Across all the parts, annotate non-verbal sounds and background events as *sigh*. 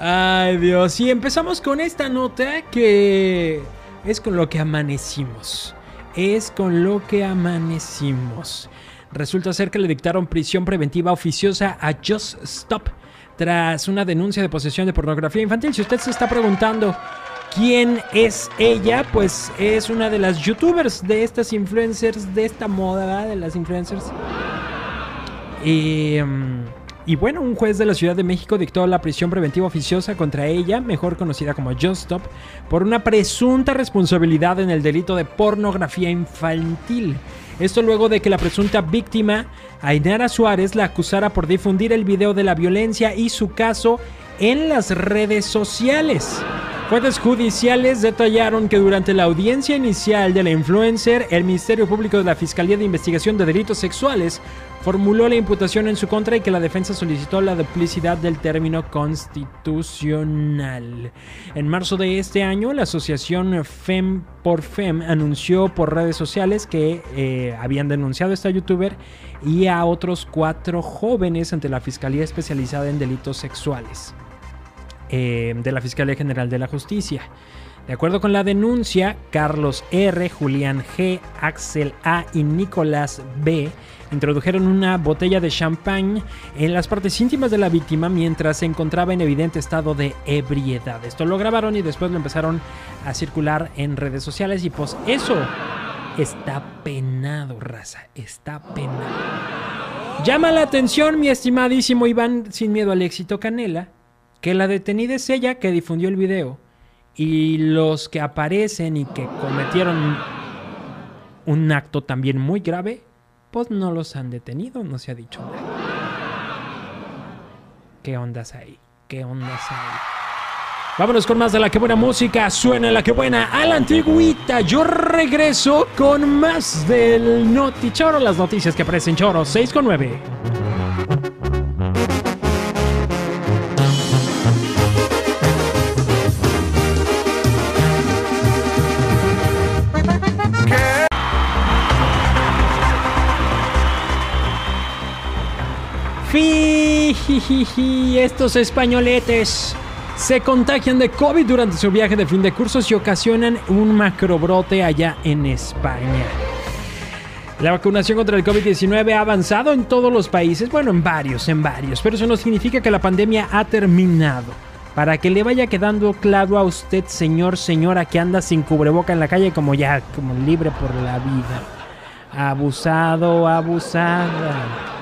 Ay, Dios. Y empezamos con esta nota que es con lo que amanecimos. Es con lo que amanecimos. Resulta ser que le dictaron prisión preventiva oficiosa a Just Stop tras una denuncia de posesión de pornografía infantil. Si usted se está preguntando quién es ella, pues es una de las youtubers de estas influencers, de esta moda, de las influencers. Y, mm, y bueno, un juez de la Ciudad de México dictó la prisión preventiva oficiosa contra ella, mejor conocida como Just Stop, por una presunta responsabilidad en el delito de pornografía infantil. Esto luego de que la presunta víctima, Ainara Suárez, la acusara por difundir el video de la violencia y su caso en las redes sociales. Fuentes judiciales detallaron que durante la audiencia inicial de la influencer, el Ministerio Público de la Fiscalía de Investigación de Delitos Sexuales formuló la imputación en su contra y que la defensa solicitó la duplicidad del término constitucional. En marzo de este año, la asociación FEM por FEM anunció por redes sociales que eh, habían denunciado a esta youtuber y a otros cuatro jóvenes ante la Fiscalía Especializada en Delitos Sexuales eh, de la Fiscalía General de la Justicia. De acuerdo con la denuncia, Carlos R., Julián G., Axel A. y Nicolás B. introdujeron una botella de champán en las partes íntimas de la víctima mientras se encontraba en evidente estado de ebriedad. Esto lo grabaron y después lo empezaron a circular en redes sociales y pues eso está penado, raza, está penado. Llama la atención, mi estimadísimo Iván, sin miedo al éxito Canela, que la detenida es ella que difundió el video y los que aparecen y que cometieron un acto también muy grave, pues no los han detenido, no se ha dicho nada. ¿Qué ondas hay? ¿Qué ondas hay? Vámonos con más de la que buena música, suena la que buena a la antigüita. Yo regreso con más del Noti Choro, las noticias que aparecen Choro 6 con 9. Fijijiji, estos españoletes se contagian de COVID durante su viaje de fin de cursos y ocasionan un macrobrote allá en España. La vacunación contra el COVID-19 ha avanzado en todos los países, bueno, en varios, en varios, pero eso no significa que la pandemia ha terminado. Para que le vaya quedando claro a usted, señor, señora, que anda sin cubreboca en la calle como ya, como libre por la vida. Abusado, abusada.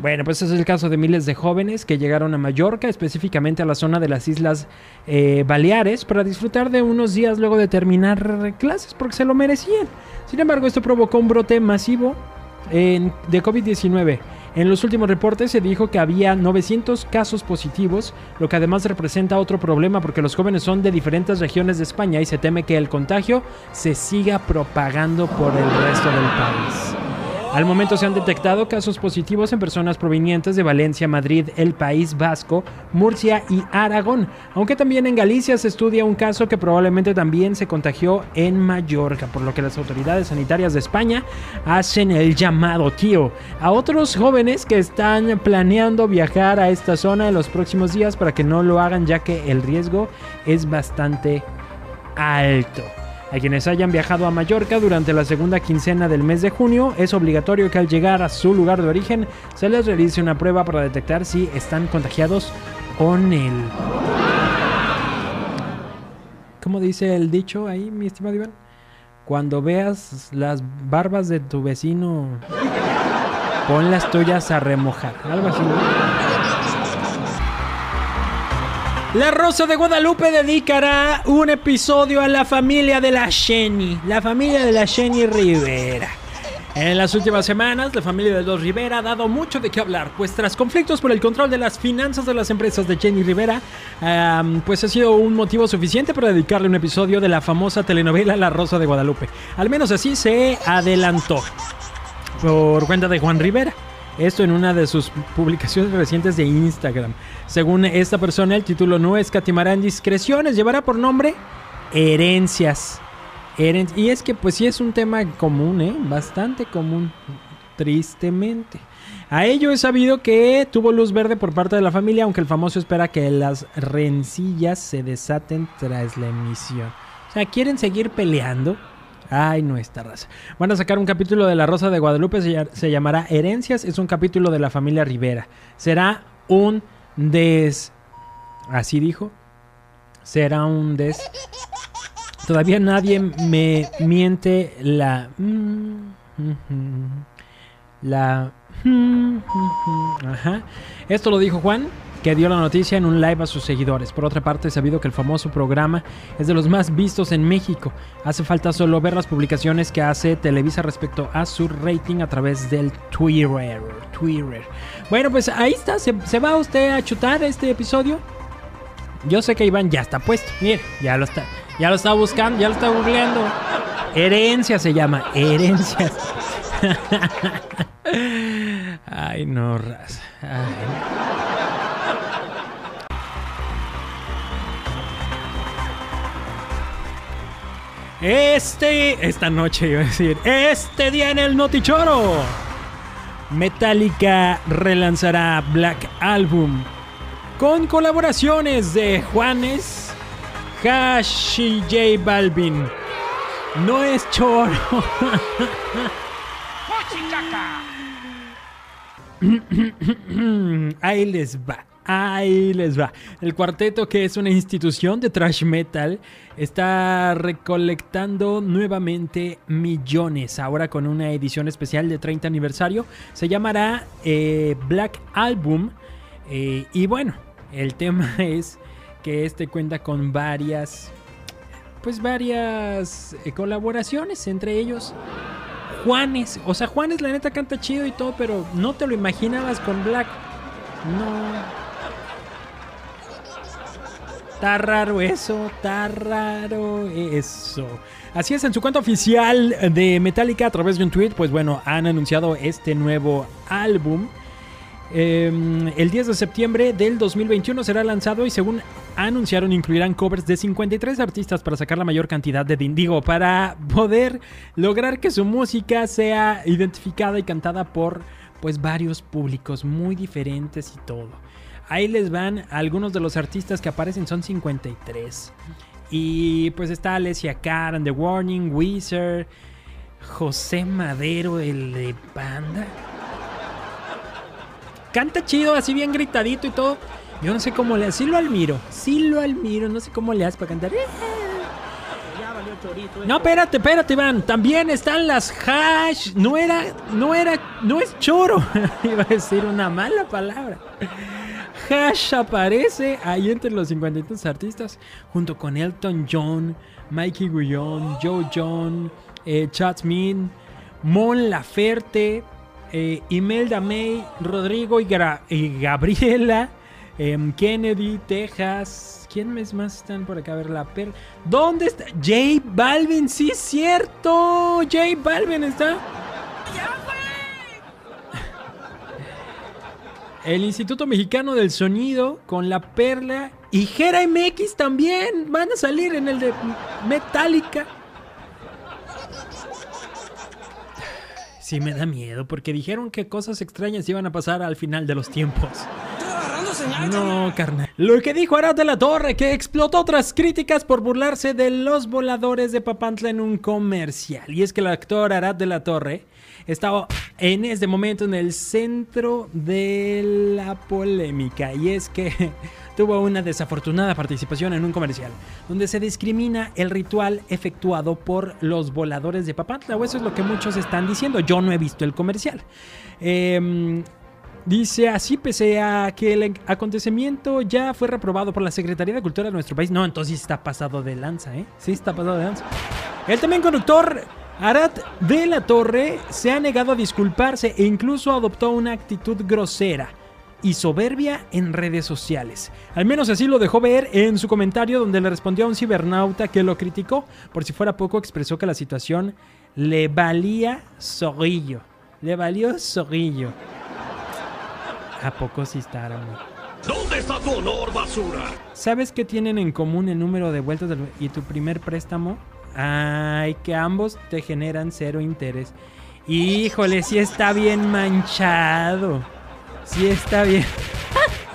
Bueno, pues es el caso de miles de jóvenes que llegaron a Mallorca, específicamente a la zona de las Islas eh, Baleares, para disfrutar de unos días luego de terminar clases, porque se lo merecían. Sin embargo, esto provocó un brote masivo de COVID-19. En los últimos reportes se dijo que había 900 casos positivos, lo que además representa otro problema porque los jóvenes son de diferentes regiones de España y se teme que el contagio se siga propagando por el resto del país. Al momento se han detectado casos positivos en personas provenientes de Valencia, Madrid, el País Vasco, Murcia y Aragón, aunque también en Galicia se estudia un caso que probablemente también se contagió en Mallorca, por lo que las autoridades sanitarias de España hacen el llamado tío a otros jóvenes que están planeando viajar a esta zona en los próximos días para que no lo hagan ya que el riesgo es bastante alto. A quienes hayan viajado a Mallorca durante la segunda quincena del mes de junio, es obligatorio que al llegar a su lugar de origen se les realice una prueba para detectar si están contagiados con él. ¿Cómo dice el dicho ahí, mi estimado Iván? Cuando veas las barbas de tu vecino, pon las tuyas a remojar. Algo así. La Rosa de Guadalupe dedicará un episodio a la familia de la Jenny, la familia de la Jenny Rivera. En las últimas semanas, la familia de los Rivera ha dado mucho de qué hablar, pues tras conflictos por el control de las finanzas de las empresas de Jenny Rivera, pues ha sido un motivo suficiente para dedicarle un episodio de la famosa telenovela La Rosa de Guadalupe. Al menos así se adelantó por cuenta de Juan Rivera. Esto en una de sus publicaciones recientes de Instagram. Según esta persona, el título no escatimará en discreciones, llevará por nombre Herencias. y es que pues sí es un tema común, ¿eh? Bastante común, tristemente. A ello es sabido que tuvo luz verde por parte de la familia, aunque el famoso espera que las rencillas se desaten tras la emisión. O sea, ¿quieren seguir peleando? Ay, no, esta raza. Van a sacar un capítulo de La Rosa de Guadalupe, se, se llamará Herencias, es un capítulo de la familia Rivera. Será un des... Así dijo. Será un des... Todavía nadie me miente la... La... Ajá. Esto lo dijo Juan, que dio la noticia en un live a sus seguidores. Por otra parte, he sabido que el famoso programa es de los más vistos en México. Hace falta solo ver las publicaciones que hace Televisa respecto a su rating a través del Twitter. Twitter. Bueno, pues ahí está. ¿Se, va usted a chutar este episodio? Yo sé que Iván ya está puesto. Mire, ya lo está. Ya lo está buscando, ya lo está googleando. Herencia se llama. Herencias. *laughs* Ay, no, raza. Este, esta noche iba a decir, este día en el Notichoro, Metallica relanzará Black Album con colaboraciones de Juanes, Hash y J Balvin. No es choro. *laughs* Ahí les va. Ahí les va. El cuarteto, que es una institución de thrash metal, está recolectando nuevamente millones. Ahora con una edición especial de 30 aniversario. Se llamará eh, Black Album. Eh, y bueno, el tema *laughs* es que este cuenta con varias. Pues varias eh, colaboraciones. Entre ellos. Juanes. O sea, Juanes la neta canta chido y todo, pero no te lo imaginabas con Black. No. Está raro eso, está raro eso. Así es, en su cuenta oficial de Metallica a través de un tweet, pues bueno, han anunciado este nuevo álbum. Eh, el 10 de septiembre del 2021 será lanzado y según anunciaron incluirán covers de 53 artistas para sacar la mayor cantidad de dindigo para poder lograr que su música sea identificada y cantada por pues varios públicos muy diferentes y todo. Ahí les van algunos de los artistas que aparecen, son 53. Y pues está Alessia Cara, The Warning, Weezer, José Madero, el de Banda. Canta chido, así bien gritadito y todo. Yo no sé cómo le hace, sí lo admiro, sí lo admiro, no sé cómo le hace para cantar. No, espérate, espérate, Iván. También están las hash. No era, no era, no es choro. *laughs* Iba a decir una mala palabra. Hash aparece ahí entre los 53 artistas, junto con Elton John, Mikey Guillón, Joe John, eh, Mon Laferte, eh, Imelda May, Rodrigo y, Gabriela, eh, Kennedy, Texas. ¿Quién más están por acá? A ver, la per. ¿Dónde está? J Balvin, sí es cierto. J Balvin está. El Instituto Mexicano del Sonido con La Perla y Jera MX también van a salir en el de Metallica. Sí me da miedo porque dijeron que cosas extrañas iban a pasar al final de los tiempos. No, carnal. Lo que dijo Arad de la Torre, que explotó otras críticas por burlarse de los voladores de Papantla en un comercial. Y es que el actor Arad de la Torre estaba en este momento en el centro de la polémica. Y es que *laughs* tuvo una desafortunada participación en un comercial, donde se discrimina el ritual efectuado por los voladores de Papantla. O eso es lo que muchos están diciendo. Yo no he visto el comercial. Eh, Dice así, pese a que el acontecimiento ya fue reprobado por la Secretaría de Cultura de nuestro país. No, entonces está pasado de lanza, ¿eh? Sí, está pasado de lanza. El también conductor Arad de la Torre se ha negado a disculparse e incluso adoptó una actitud grosera y soberbia en redes sociales. Al menos así lo dejó ver en su comentario donde le respondió a un cibernauta que lo criticó. Por si fuera poco, expresó que la situación le valía zorrillo. Le valió zorrillo. ¿A poco sí está ¿Dónde está tu honor, basura? ¿Sabes qué tienen en común el número de vueltas y tu primer préstamo? Ay, que ambos te generan cero interés. Híjole, sí está bien manchado. Sí está bien.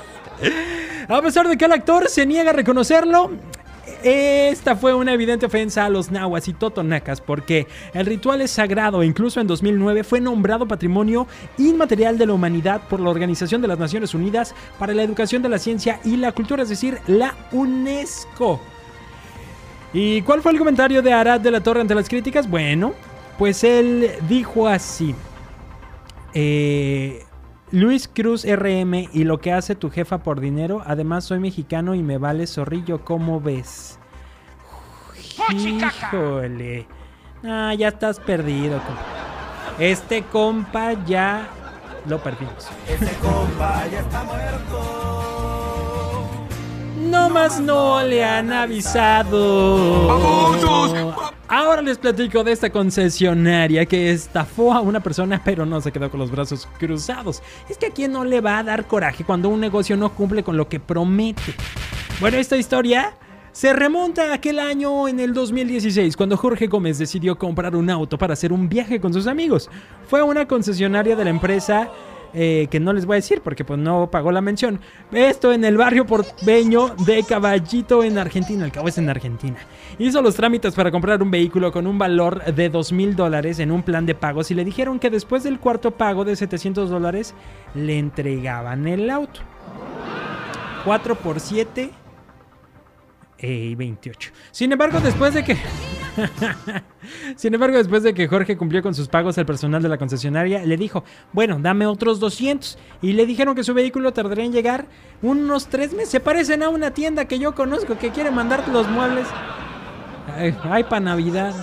*laughs* A pesar de que el actor se niega a reconocerlo, esta fue una evidente ofensa a los nahuas y totonacas porque el ritual es sagrado e incluso en 2009 fue nombrado Patrimonio Inmaterial de la Humanidad por la Organización de las Naciones Unidas para la Educación de la Ciencia y la Cultura, es decir, la UNESCO. ¿Y cuál fue el comentario de Arad de la Torre ante las críticas? Bueno, pues él dijo así. Eh, Luis Cruz RM y lo que hace tu jefa por dinero. Además soy mexicano y me vale zorrillo, ¿cómo ves? Híjole. Ah, ya estás perdido, compa. Este compa ya lo perdimos. Este compa ya está muerto. No más no le han avisado. Ahora les platico de esta concesionaria que estafó a una persona pero no se quedó con los brazos cruzados. Es que a quién no le va a dar coraje cuando un negocio no cumple con lo que promete. Bueno, esta historia se remonta a aquel año en el 2016 cuando Jorge Gómez decidió comprar un auto para hacer un viaje con sus amigos. Fue a una concesionaria de la empresa eh, que no les voy a decir porque pues no pagó la mención. Esto en el barrio porteño de Caballito en Argentina. El cabo es en Argentina. Hizo los trámites para comprar un vehículo con un valor de 2 mil dólares en un plan de pagos y le dijeron que después del cuarto pago de 700 dólares le entregaban el auto. 4 por 7 y 28. Sin embargo, después de que *laughs* Sin embargo, después de que Jorge cumplió con sus pagos al personal de la concesionaria, le dijo, bueno, dame otros 200. Y le dijeron que su vehículo tardaría en llegar unos tres meses. Se parecen a una tienda que yo conozco que quiere mandar los muebles. Ay, para Navidad.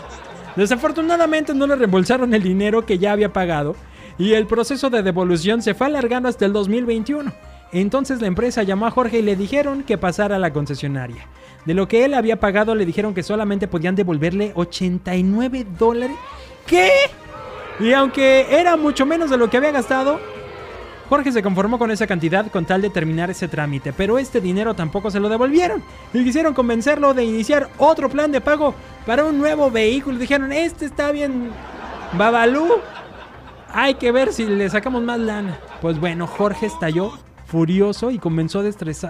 Desafortunadamente no le reembolsaron el dinero que ya había pagado y el proceso de devolución se fue alargando hasta el 2021. Entonces la empresa llamó a Jorge y le dijeron que pasara a la concesionaria. De lo que él había pagado le dijeron que solamente podían devolverle 89 dólares. ¿Qué? Y aunque era mucho menos de lo que había gastado, Jorge se conformó con esa cantidad con tal de terminar ese trámite, pero este dinero tampoco se lo devolvieron. Y quisieron convencerlo de iniciar otro plan de pago para un nuevo vehículo. Dijeron, este está bien, Babalú. Hay que ver si le sacamos más lana. Pues bueno, Jorge estalló furioso y comenzó a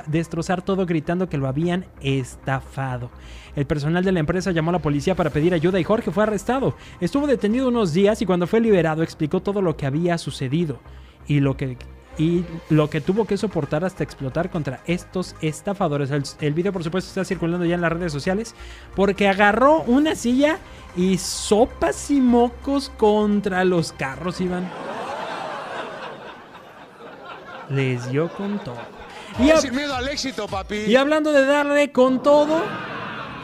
destrozar todo gritando que lo habían estafado. El personal de la empresa llamó a la policía para pedir ayuda y Jorge fue arrestado. Estuvo detenido unos días y cuando fue liberado explicó todo lo que había sucedido y lo que y lo que tuvo que soportar hasta explotar contra estos estafadores. El, video, por supuesto, está circulando ya en las redes sociales porque agarró una silla y sopas y mocos contra los carros, Iván les dio con todo. Y, Sin miedo al éxito, papi. y hablando de darle con todo,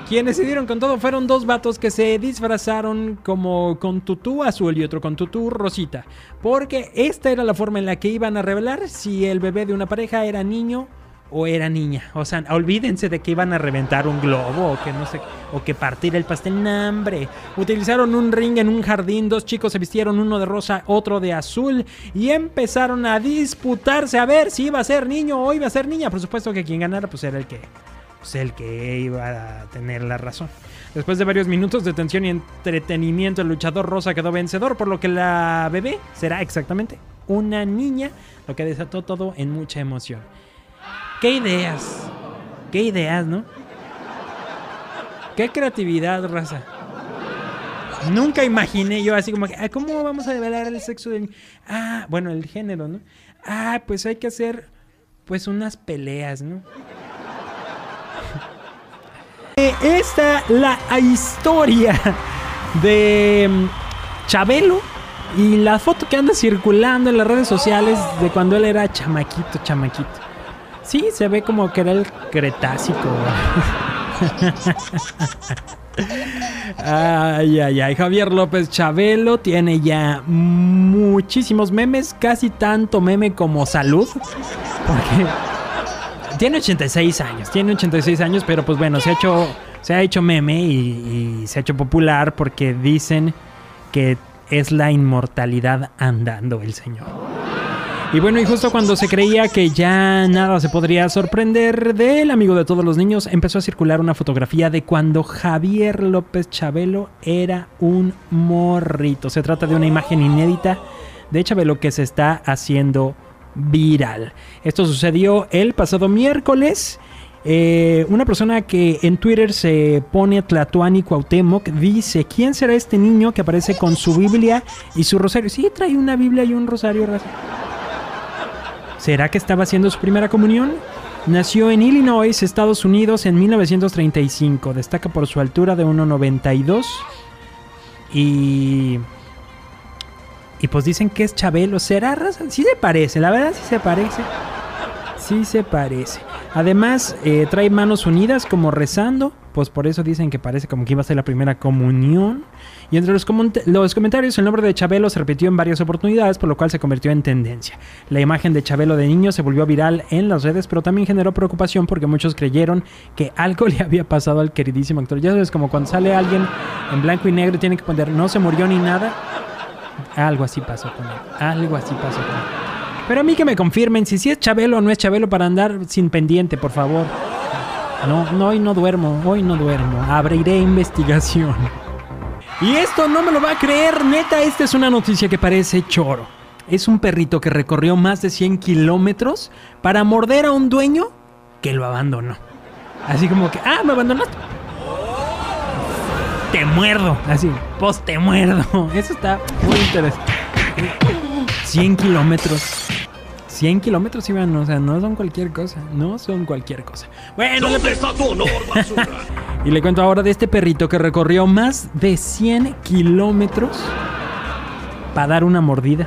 quienes se dieron con todo fueron dos vatos que se disfrazaron como con tutú azul y otro con tutú rosita. Porque esta era la forma en la que iban a revelar si el bebé de una pareja era niño o era niña. O sea, olvídense de que iban a reventar un globo o que no sé, o que partir el pastel. Nambre. Utilizaron un ring en un jardín, dos chicos se vistieron, uno de rosa, otro de azul, y empezaron a disputarse a ver si iba a ser niño o iba a ser niña. Por supuesto que quien ganara, pues era el que, pues el que iba a tener la razón. Después de varios minutos de tensión y entretenimiento, el luchador rosa quedó vencedor, por lo que la bebé será exactamente una niña, lo que desató todo en mucha emoción. ¿Qué ideas? ¿Qué ideas, no? ¿Qué creatividad, raza? Nunca imaginé yo así como que, ¿cómo vamos a develar el sexo del... Ah, bueno, el género, ¿no? Ah, pues hay que hacer, pues, unas peleas, ¿no? *laughs* Eh, esta, la historia de mm, Chabelo y la foto que anda circulando en las redes sociales de cuando él era chamaquito, chamaquito. Sí, se ve como que era el Cretácico. ay, ay, ay. Javier López Chabelo tiene ya muchísimos memes, casi tanto meme como salud. Porque tiene 86 años, tiene 86 años, pero pues bueno, se ha hecho, se ha hecho meme y, y se ha hecho popular porque dicen que es la inmortalidad andando el señor. Y bueno, y justo cuando se creía que ya nada se podría sorprender del amigo de todos los niños, empezó a circular una fotografía de cuando Javier López Chabelo era un morrito. Se trata de una imagen inédita de Chabelo que se está haciendo viral. Esto sucedió el pasado miércoles. Eh, una persona que en Twitter se pone Tlatuani Cuauhtémoc dice, ¿quién será este niño que aparece con su Biblia y su rosario? Sí, trae una Biblia y un rosario. ¿Será que estaba haciendo su primera comunión? Nació en Illinois, Estados Unidos, en 1935. Destaca por su altura de 1,92. Y... Y pues dicen que es Chabelo. ¿Será raza? Sí se parece, la verdad sí se parece. Sí se parece. Además, eh, trae manos unidas como rezando. Pues por eso dicen que parece como que iba a ser la primera comunión. Y entre los, los, comentarios, el nombre de Chabelo se repitió en varias oportunidades, por lo cual se convirtió en tendencia. La imagen de Chabelo de niño se volvió viral en las redes, pero también generó preocupación porque muchos creyeron que *laughs* algo le había pasado al queridísimo actor. Ya sabes, como cuando sale alguien en blanco y negro y tiene que poner no se murió ni nada. Algo así pasó con él. Algo así pasó con él. Pero a mí que me confirmen si sí es Chabelo o no es Chabelo para andar sin pendiente, por favor. No, no, hoy no duermo, hoy no duermo. Abriré investigación. Y esto no me lo va a creer, neta, esta es una noticia que parece choro. Es un perrito que recorrió más de 100 kilómetros para morder a un dueño que lo abandonó. Así como que, ah, me abandonaste. Te muerdo. Así, pues te muerdo. Eso está muy interesante. 100 kilómetros. 100 kilómetros iban, o sea, no son cualquier cosa, no son cualquier cosa. Bueno, ¿Dónde está tu honor, basura? *laughs* y le cuento ahora de este perrito que recorrió más de 100 kilómetros para dar una mordida.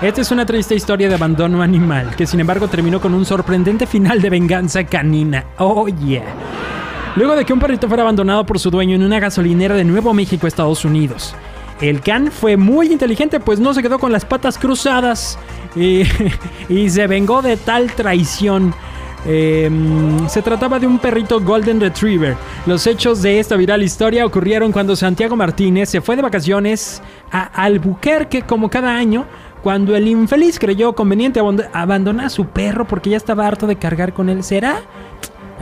Esta es una triste historia de abandono animal, que sin embargo terminó con un sorprendente final de venganza canina. Oh yeah. Luego de que un perrito fuera abandonado por su dueño en una gasolinera de Nuevo México, Estados Unidos. El can fue muy inteligente, pues no se quedó con las patas cruzadas *laughs* y, se vengó de tal traición. Eh, se trataba de un perrito Golden Retriever. Los hechos de esta viral historia ocurrieron cuando Santiago Martínez se fue de vacaciones a Albuquerque como cada año, cuando el infeliz creyó conveniente abandonar a su perro porque ya estaba harto de cargar con él. ¿Será?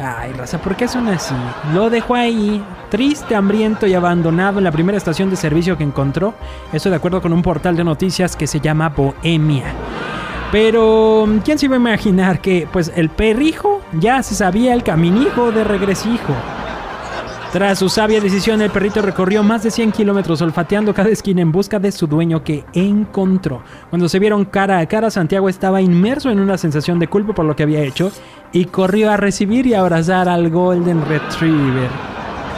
Ay, raza, ¿por qué son así? Lo dejó ahí, triste, hambriento y abandonado en la primera estación de servicio que encontró. Eso de acuerdo con un portal de noticias que se llama Bohemia. Pero, ¿quién se iba a imaginar que, pues, el perrijo ya se sabía el caminijo de regresijo? Tras su sabia decisión, el perrito recorrió más de 100 kilómetros olfateando cada esquina en busca de su dueño que encontró. Cuando se vieron cara a cara, Santiago estaba inmerso en una sensación de culpa por lo que había hecho y corrió a recibir y abrazar al Golden Retriever.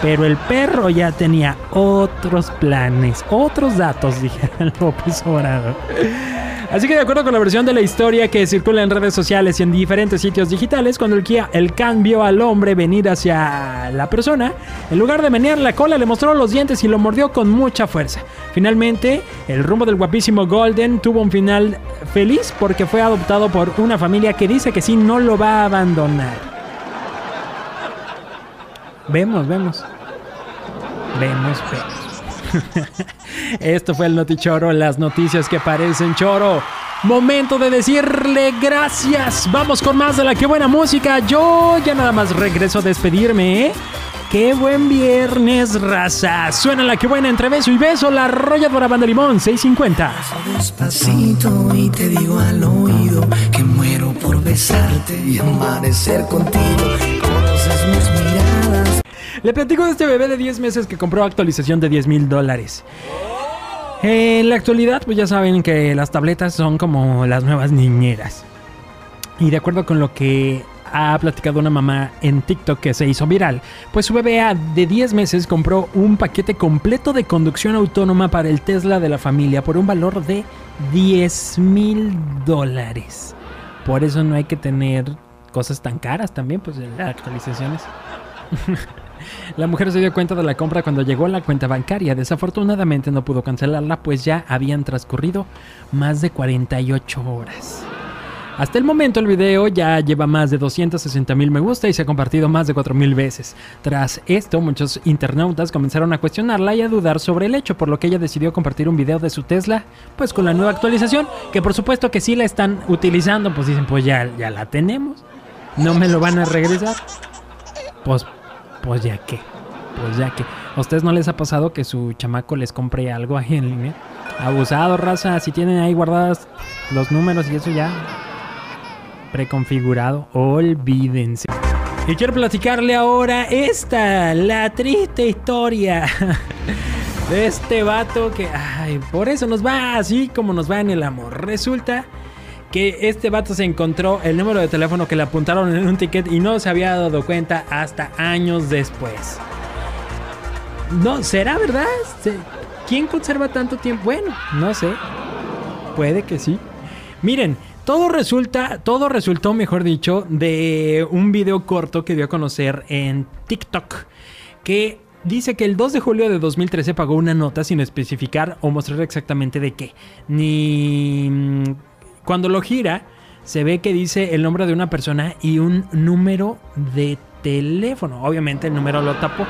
Pero el perro ya tenía otros planes, otros datos, *laughs* dijera López Obrador. Así que de acuerdo con la versión de la historia que circula en redes sociales y en diferentes sitios digitales, cuando el, Kia, el can vio al hombre venir hacia la persona, en lugar de menear la cola le mostró los dientes y lo mordió con mucha fuerza. Finalmente, el rumbo del guapísimo Golden tuvo un final feliz porque fue adoptado por una familia que dice que sí no lo va a abandonar. Vemos, vemos. Vemos, vemos. *laughs* Esto fue el Notichoro, las noticias que parecen choro. Momento de decirle gracias. Vamos con más de la que buena música. Yo ya nada más regreso a despedirme, ¿eh? Qué buen viernes, raza. Suena la que buena entre beso y beso, la arrolladora banda limón 650. Despacito y te digo al oído que muero por besarte y amanecer contigo. Le platico de este bebé de 10 meses que compró actualización de 10 mil dólares. En la actualidad, pues ya saben que las tabletas son como las nuevas niñeras. Y de acuerdo con lo que ha platicado una mamá en TikTok que se hizo viral, pues su bebé de 10 meses compró un paquete completo de conducción autónoma para el Tesla de la familia por un valor de 10 mil dólares. Por eso no hay que tener cosas tan caras también, pues las actualizaciones. *laughs* La mujer se dio cuenta de la compra cuando llegó a la cuenta bancaria. Desafortunadamente no pudo cancelarla, pues ya habían transcurrido más de 48 horas. Hasta el momento el video ya lleva más de 260 mil me gusta y se ha compartido más de 4 mil veces. Tras esto, muchos internautas comenzaron a cuestionarla y a dudar sobre el hecho, por lo que ella decidió compartir un video de su Tesla, pues con la nueva actualización, que por supuesto que sí la están utilizando, pues dicen, pues ya, ya la tenemos, no me lo van a regresar. Pues, pues ya que, pues ya que. ¿A ustedes no les ha pasado que su chamaco les compre algo ahí en línea? Abusado, raza, si tienen ahí guardadas los números y eso ya preconfigurado, olvídense. Y quiero platicarle ahora esta, la triste historia *laughs* de este vato que, ay, por eso nos va así como nos va en el amor. Resulta que este vato se encontró el número de teléfono que le apuntaron en un ticket y no se había dado cuenta hasta años después. No, ¿será verdad? ¿Quién conserva tanto tiempo? Bueno, no sé. Puede que sí. Miren, todo resulta, todo resultó, mejor dicho, de un video corto que dio a conocer en TikTok. Que dice que el 2 de julio de 2013 pagó una nota sin especificar o mostrar exactamente de qué. Ni. Cuando lo gira, se ve que dice el nombre de una persona y un número de teléfono. Obviamente el número lo tapó.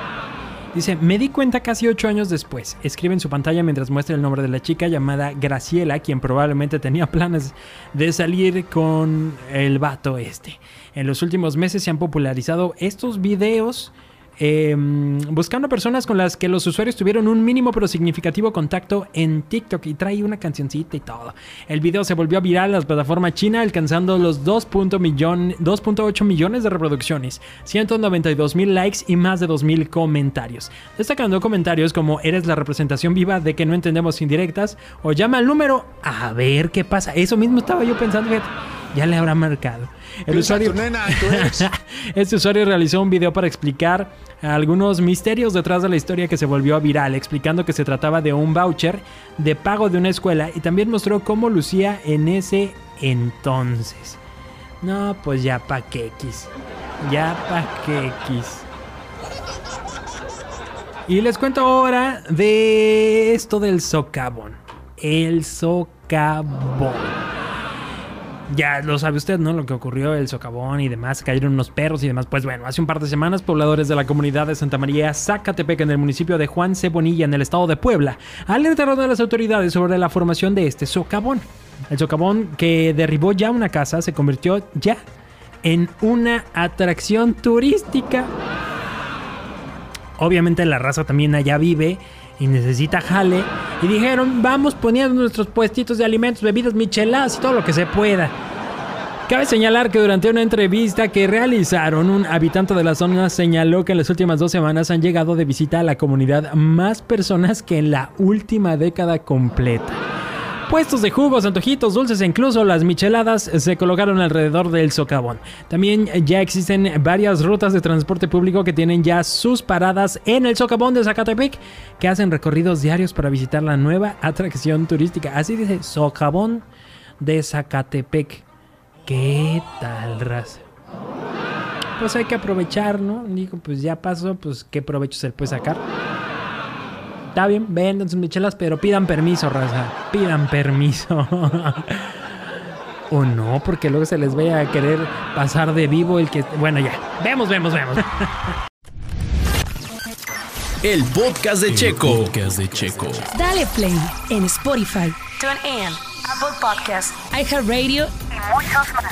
Dice, me di cuenta casi ocho años después. Escribe en su pantalla mientras muestra el nombre de la chica llamada Graciela, quien probablemente tenía planes de salir con el vato este. En los últimos meses se han popularizado estos videos Em, buscando personas con las que los usuarios tuvieron un mínimo pero significativo contacto en TikTok y trae una cancioncita y todo. El video se volvió viral en la plataforma china alcanzando los 2.8 millones de reproducciones, 192 mil likes y más de 2 mil comentarios. Destacando comentarios como eres la representación viva de que no entendemos indirectas o llama al número a ver qué pasa. Eso mismo estaba yo pensando, ya le habrá marcado. El usuario, *laughs* este usuario realizó un video para explicar algunos misterios detrás de la historia que se volvió viral, explicando que se trataba de un voucher de pago de una escuela y también mostró cómo lucía en ese entonces. No, pues ya pa' que X. Ya pa' que X. Y les cuento ahora de esto del socavón. El socavón ya lo sabe usted, ¿no? Lo que ocurrió, el socavón y demás, cayeron unos perros y demás. Pues bueno, hace un par de semanas, pobladores de la comunidad de Santa María Zacatepec, en el municipio de Juan Cebonilla, en el estado de Puebla, alertaron a las autoridades sobre la formación de este socavón. El socavón que derribó ya una casa se convirtió ya en una atracción turística. Obviamente la raza también allá vive y necesita jale. Y dijeron, vamos poniendo nuestros puestitos de alimentos, bebidas, micheladas y todo lo que se pueda. Cabe señalar que durante una entrevista que realizaron, un habitante de la zona señaló que en las últimas dos semanas han llegado de visita a la comunidad más personas que en la última década completa. Puestos de jugos, antojitos, dulces e incluso las micheladas se colocaron alrededor del socavón. También ya existen varias rutas de transporte público que tienen ya sus paradas en el socavón de Zacatepec que hacen recorridos diarios para visitar la nueva atracción turística. Así dice, socavón de Zacatepec. ¿Qué tal, raza? Pues hay que aprovechar, ¿no? Digo, pues ya pasó, pues qué provecho se le puede sacar. Está bien, vendan sus michelas, pero pidan permiso, raza. Pidan permiso. *laughs* o no, porque luego se les vaya a querer pasar de vivo el que... Bueno, ya. Vemos, vemos, vemos. *laughs* El podcast de Checo. podcast de Checo. Dale play en Spotify, TuneIn, Apple Podcasts, iHeartRadio y muchos más.